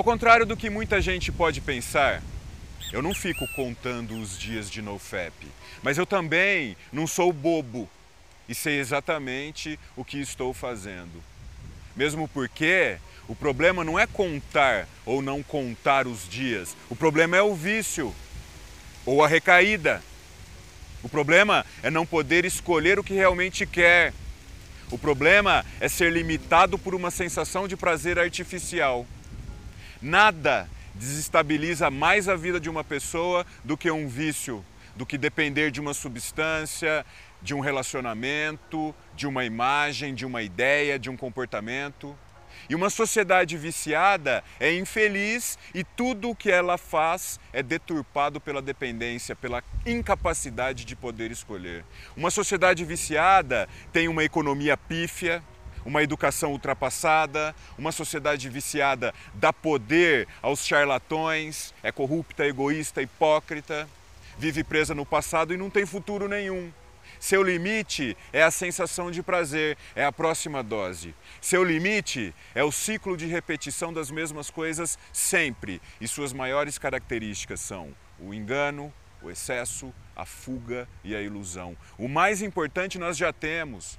Ao contrário do que muita gente pode pensar, eu não fico contando os dias de NoFap, mas eu também não sou bobo e sei exatamente o que estou fazendo. Mesmo porque o problema não é contar ou não contar os dias, o problema é o vício ou a recaída. O problema é não poder escolher o que realmente quer. O problema é ser limitado por uma sensação de prazer artificial. Nada desestabiliza mais a vida de uma pessoa do que um vício, do que depender de uma substância, de um relacionamento, de uma imagem, de uma ideia, de um comportamento. E uma sociedade viciada é infeliz e tudo o que ela faz é deturpado pela dependência, pela incapacidade de poder escolher. Uma sociedade viciada tem uma economia pífia, uma educação ultrapassada, uma sociedade viciada dá poder aos charlatões, é corrupta, egoísta, hipócrita, vive presa no passado e não tem futuro nenhum. Seu limite é a sensação de prazer, é a próxima dose. Seu limite é o ciclo de repetição das mesmas coisas sempre, e suas maiores características são o engano, o excesso, a fuga e a ilusão. O mais importante nós já temos,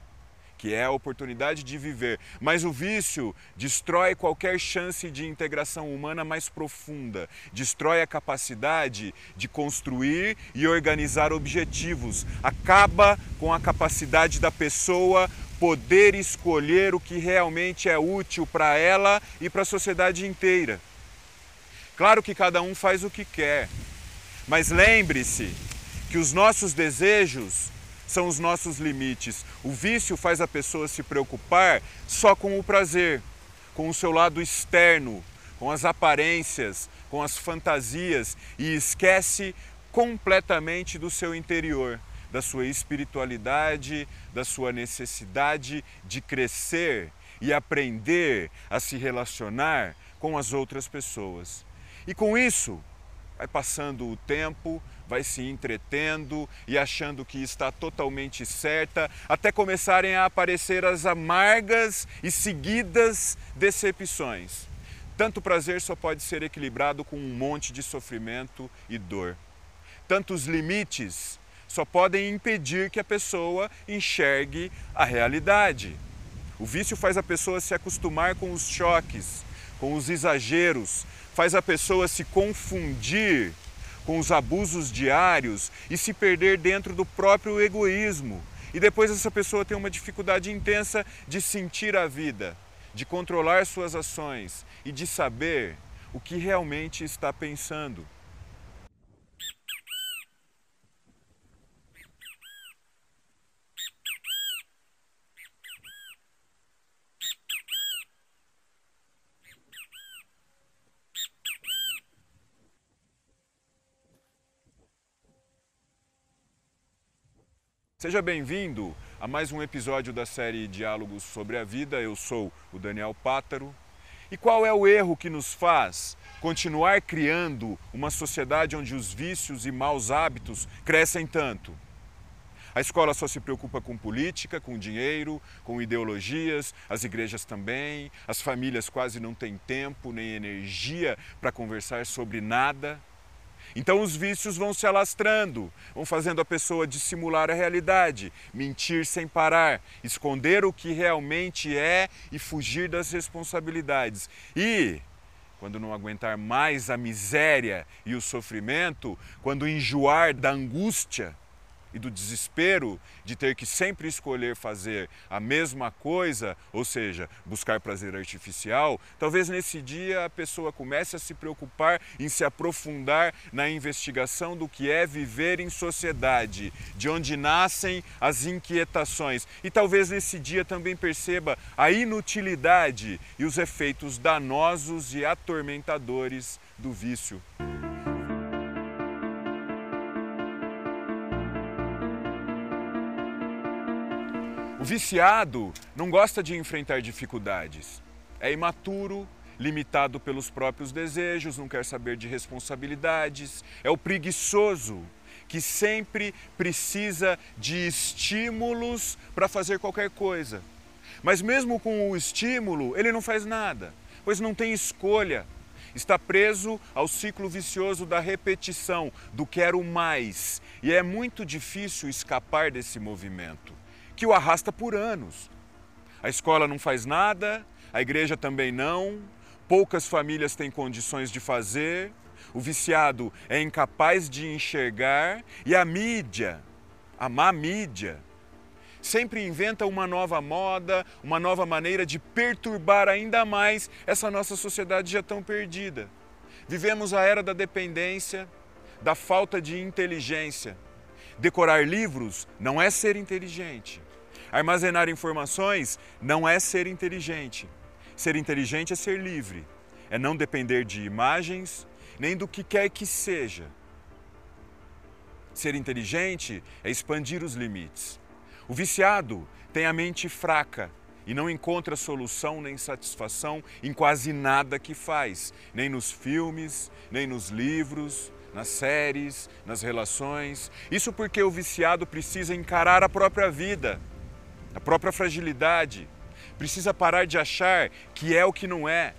que é a oportunidade de viver. Mas o vício destrói qualquer chance de integração humana mais profunda, destrói a capacidade de construir e organizar objetivos, acaba com a capacidade da pessoa poder escolher o que realmente é útil para ela e para a sociedade inteira. Claro que cada um faz o que quer, mas lembre-se que os nossos desejos são os nossos limites. O vício faz a pessoa se preocupar só com o prazer, com o seu lado externo, com as aparências, com as fantasias e esquece completamente do seu interior, da sua espiritualidade, da sua necessidade de crescer e aprender a se relacionar com as outras pessoas. E com isso, vai passando o tempo, vai se entretendo e achando que está totalmente certa, até começarem a aparecer as amargas e seguidas decepções. Tanto prazer só pode ser equilibrado com um monte de sofrimento e dor. Tantos limites só podem impedir que a pessoa enxergue a realidade. O vício faz a pessoa se acostumar com os choques, com os exageros, faz a pessoa se confundir com os abusos diários e se perder dentro do próprio egoísmo. E depois essa pessoa tem uma dificuldade intensa de sentir a vida, de controlar suas ações e de saber o que realmente está pensando. Seja bem-vindo a mais um episódio da série Diálogos sobre a Vida. Eu sou o Daniel Pátaro. E qual é o erro que nos faz continuar criando uma sociedade onde os vícios e maus hábitos crescem tanto? A escola só se preocupa com política, com dinheiro, com ideologias, as igrejas também, as famílias quase não têm tempo nem energia para conversar sobre nada. Então os vícios vão se alastrando, vão fazendo a pessoa dissimular a realidade, mentir sem parar, esconder o que realmente é e fugir das responsabilidades. E quando não aguentar mais a miséria e o sofrimento, quando enjoar da angústia, e do desespero de ter que sempre escolher fazer a mesma coisa, ou seja, buscar prazer artificial, talvez nesse dia a pessoa comece a se preocupar em se aprofundar na investigação do que é viver em sociedade, de onde nascem as inquietações. E talvez nesse dia também perceba a inutilidade e os efeitos danosos e atormentadores do vício. O viciado não gosta de enfrentar dificuldades. É imaturo, limitado pelos próprios desejos, não quer saber de responsabilidades. É o preguiçoso que sempre precisa de estímulos para fazer qualquer coisa. Mas mesmo com o estímulo, ele não faz nada, pois não tem escolha. está preso ao ciclo vicioso da repetição, do quero mais. E é muito difícil escapar desse movimento, que o arrasta por anos. A escola não faz nada, a igreja também não, poucas famílias têm condições de fazer, o viciado é incapaz de enxergar e a mídia, a má mídia, sempre inventa uma nova moda, uma nova maneira de perturbar ainda mais essa nossa sociedade já tão perdida. Vivemos a era da dependência, da falta de inteligência. Decorar livros não é ser inteligente. Armazenar informações não é ser inteligente. Ser inteligente é ser livre, é não depender de imagens, nem do que quer que seja. Ser inteligente é expandir os limites. O viciado tem a mente fraca e não encontra solução nem satisfação em quase nada que faz, nem nos filmes, nem nos livros, nas séries, nas relações. Isso porque o viciado precisa encarar a própria vida, a própria fragilidade, precisa parar de achar que é o que não é.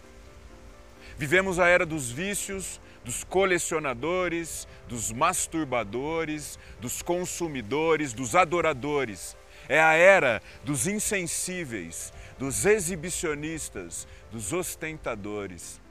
Vivemos a era dos vícios, dos colecionadores, dos masturbadores, dos consumidores, dos adoradores. É a era dos insensíveis, dos exibicionistas, dos ostentadores.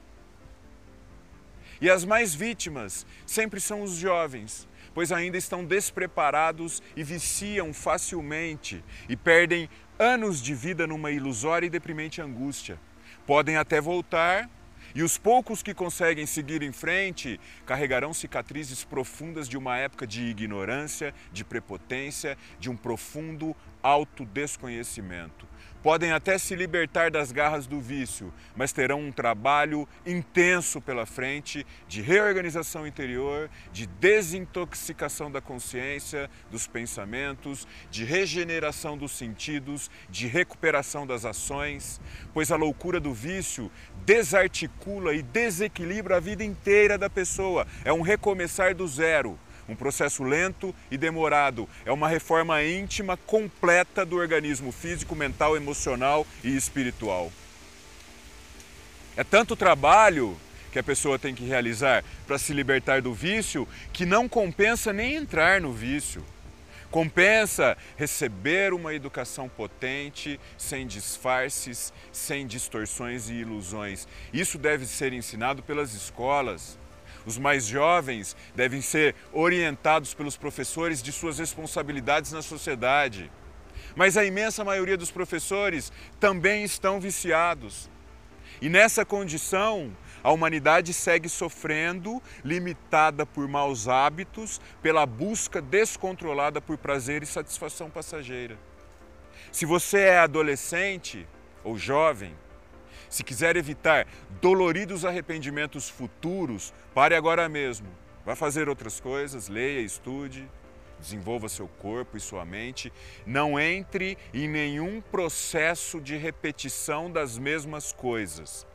E as mais vítimas sempre são os jovens, pois ainda estão despreparados e viciam facilmente e perdem anos de vida numa ilusória e deprimente angústia. Podem até voltar, e os poucos que conseguem seguir em frente carregarão cicatrizes profundas de uma época de ignorância, de prepotência, de um profundo autodesconhecimento. Podem até se libertar das garras do vício, mas terão um trabalho intenso pela frente de reorganização interior, de desintoxicação da consciência, dos pensamentos, de regeneração dos sentidos, de recuperação das ações, pois a loucura do vício desarticula e desequilibra a vida inteira da pessoa. É um recomeçar do zero um processo lento e demorado. É uma reforma íntima completa do organismo físico, mental, emocional e espiritual. É tanto trabalho que a pessoa tem que realizar para se libertar do vício que não compensa nem entrar no vício. Compensa receber uma educação potente, sem disfarces, sem distorções e ilusões. Isso deve ser ensinado pelas escolas. Os mais jovens devem ser orientados pelos professores de suas responsabilidades na sociedade. Mas a imensa maioria dos professores também estão viciados. E nessa condição, a humanidade segue sofrendo, limitada por maus hábitos, pela busca descontrolada por prazer e satisfação passageira. Se você é adolescente ou jovem, se quiser evitar doloridos arrependimentos futuros, pare agora mesmo. Vá fazer outras coisas, leia, estude, desenvolva seu corpo e sua mente. Não entre em nenhum processo de repetição das mesmas coisas.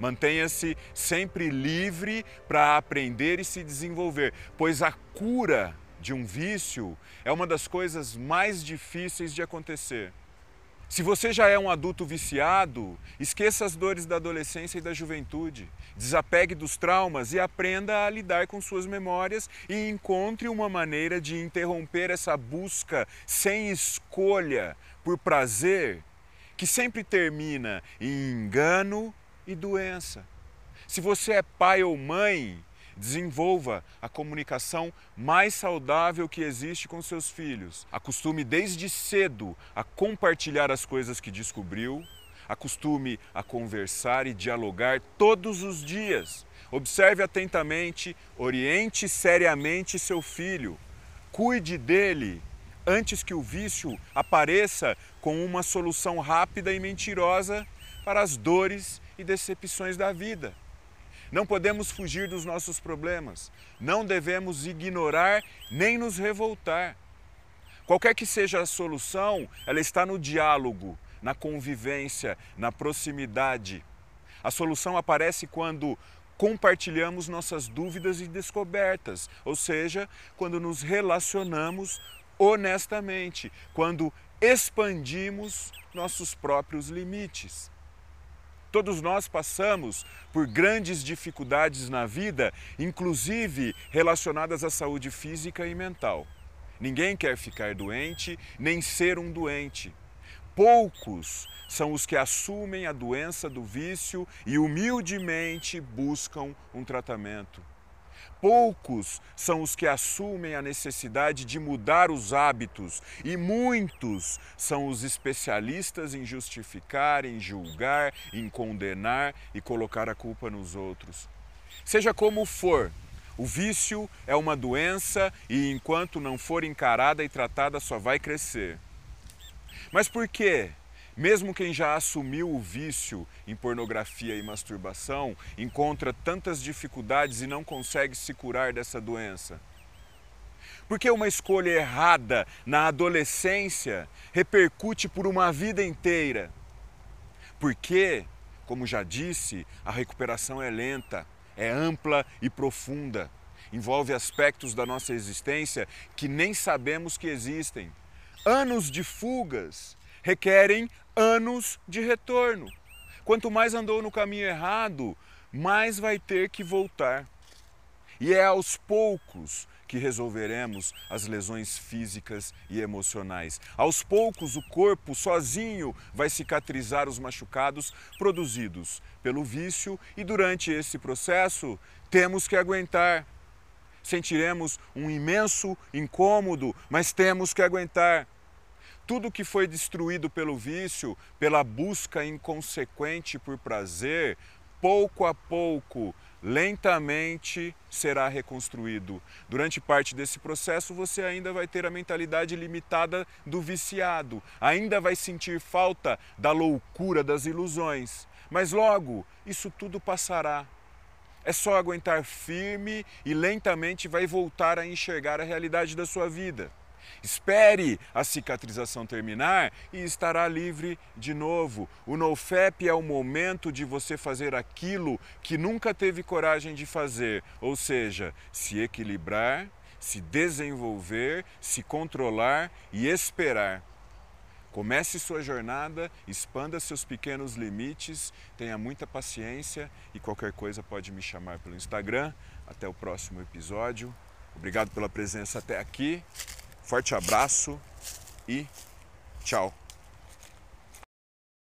Mantenha-se sempre livre para aprender e se desenvolver, pois a cura de um vício é uma das coisas mais difíceis de acontecer. Se você já é um adulto viciado, esqueça as dores da adolescência e da juventude. Desapegue dos traumas e aprenda a lidar com suas memórias e encontre uma maneira de interromper essa busca sem escolha por prazer, que sempre termina em engano e doença. Se você é pai ou mãe, Desenvolva a comunicação mais saudável que existe com seus filhos. Acostume desde cedo a compartilhar as coisas que descobriu. Acostume a conversar e dialogar todos os dias. Observe atentamente, oriente seriamente seu filho. Cuide dele antes que o vício apareça com uma solução rápida e mentirosa para as dores e decepções da vida. Não podemos fugir dos nossos problemas. Não devemos ignorar nem nos revoltar. Qualquer que seja a solução, ela está no diálogo, na convivência, na proximidade. A solução aparece quando compartilhamos nossas dúvidas e descobertas, ou seja, quando nos relacionamos honestamente, quando expandimos nossos próprios limites. Todos nós passamos por grandes dificuldades na vida, inclusive relacionadas à saúde física e mental. Ninguém quer ficar doente, nem ser um doente. Poucos são os que assumem a doença do vício e humildemente buscam um tratamento. Poucos são os que assumem a necessidade de mudar os hábitos, e muitos são os especialistas em justificar, em julgar, em condenar e colocar a culpa nos outros. Seja como for, o vício é uma doença e enquanto não for encarada e tratada só vai crescer. Mas por quê? Mesmo quem já assumiu o vício em pornografia e masturbação encontra tantas dificuldades e não consegue se curar dessa doença. Porque uma escolha errada na adolescência repercute por uma vida inteira. Porque, como já disse, a recuperação é lenta, é ampla e profunda. Envolve aspectos da nossa existência que nem sabemos que existem. Anos de fugas requerem anos de retorno. Quanto mais andou no caminho errado, mais vai ter que voltar. E é aos poucos que resolveremos as lesões físicas e emocionais. Aos poucos, o corpo sozinho vai cicatrizar os machucados produzidos pelo vício, e durante esse processo temos que aguentar. Sentiremos um imenso incômodo, mas temos que aguentar. Tudo que foi destruído pelo vício, pela busca inconsequente por prazer, pouco a pouco, lentamente será reconstruído. Durante parte desse processo, você ainda vai ter a mentalidade limitada do viciado, ainda vai sentir falta da loucura das ilusões. Mas logo, isso tudo passará. É só aguentar firme e lentamente vai voltar a enxergar a realidade da sua vida. Espere a cicatrização terminar e estará livre de novo. O NoFap é o momento de você fazer aquilo que nunca teve coragem de fazer, ou seja, se equilibrar, se desenvolver, se controlar e esperar. Comece sua jornada, expanda seus pequenos limites, tenha muita paciência e qualquer coisa pode me chamar pelo Instagram. Até o próximo episódio. Obrigado pela presença até aqui. Forte abraço e tchau.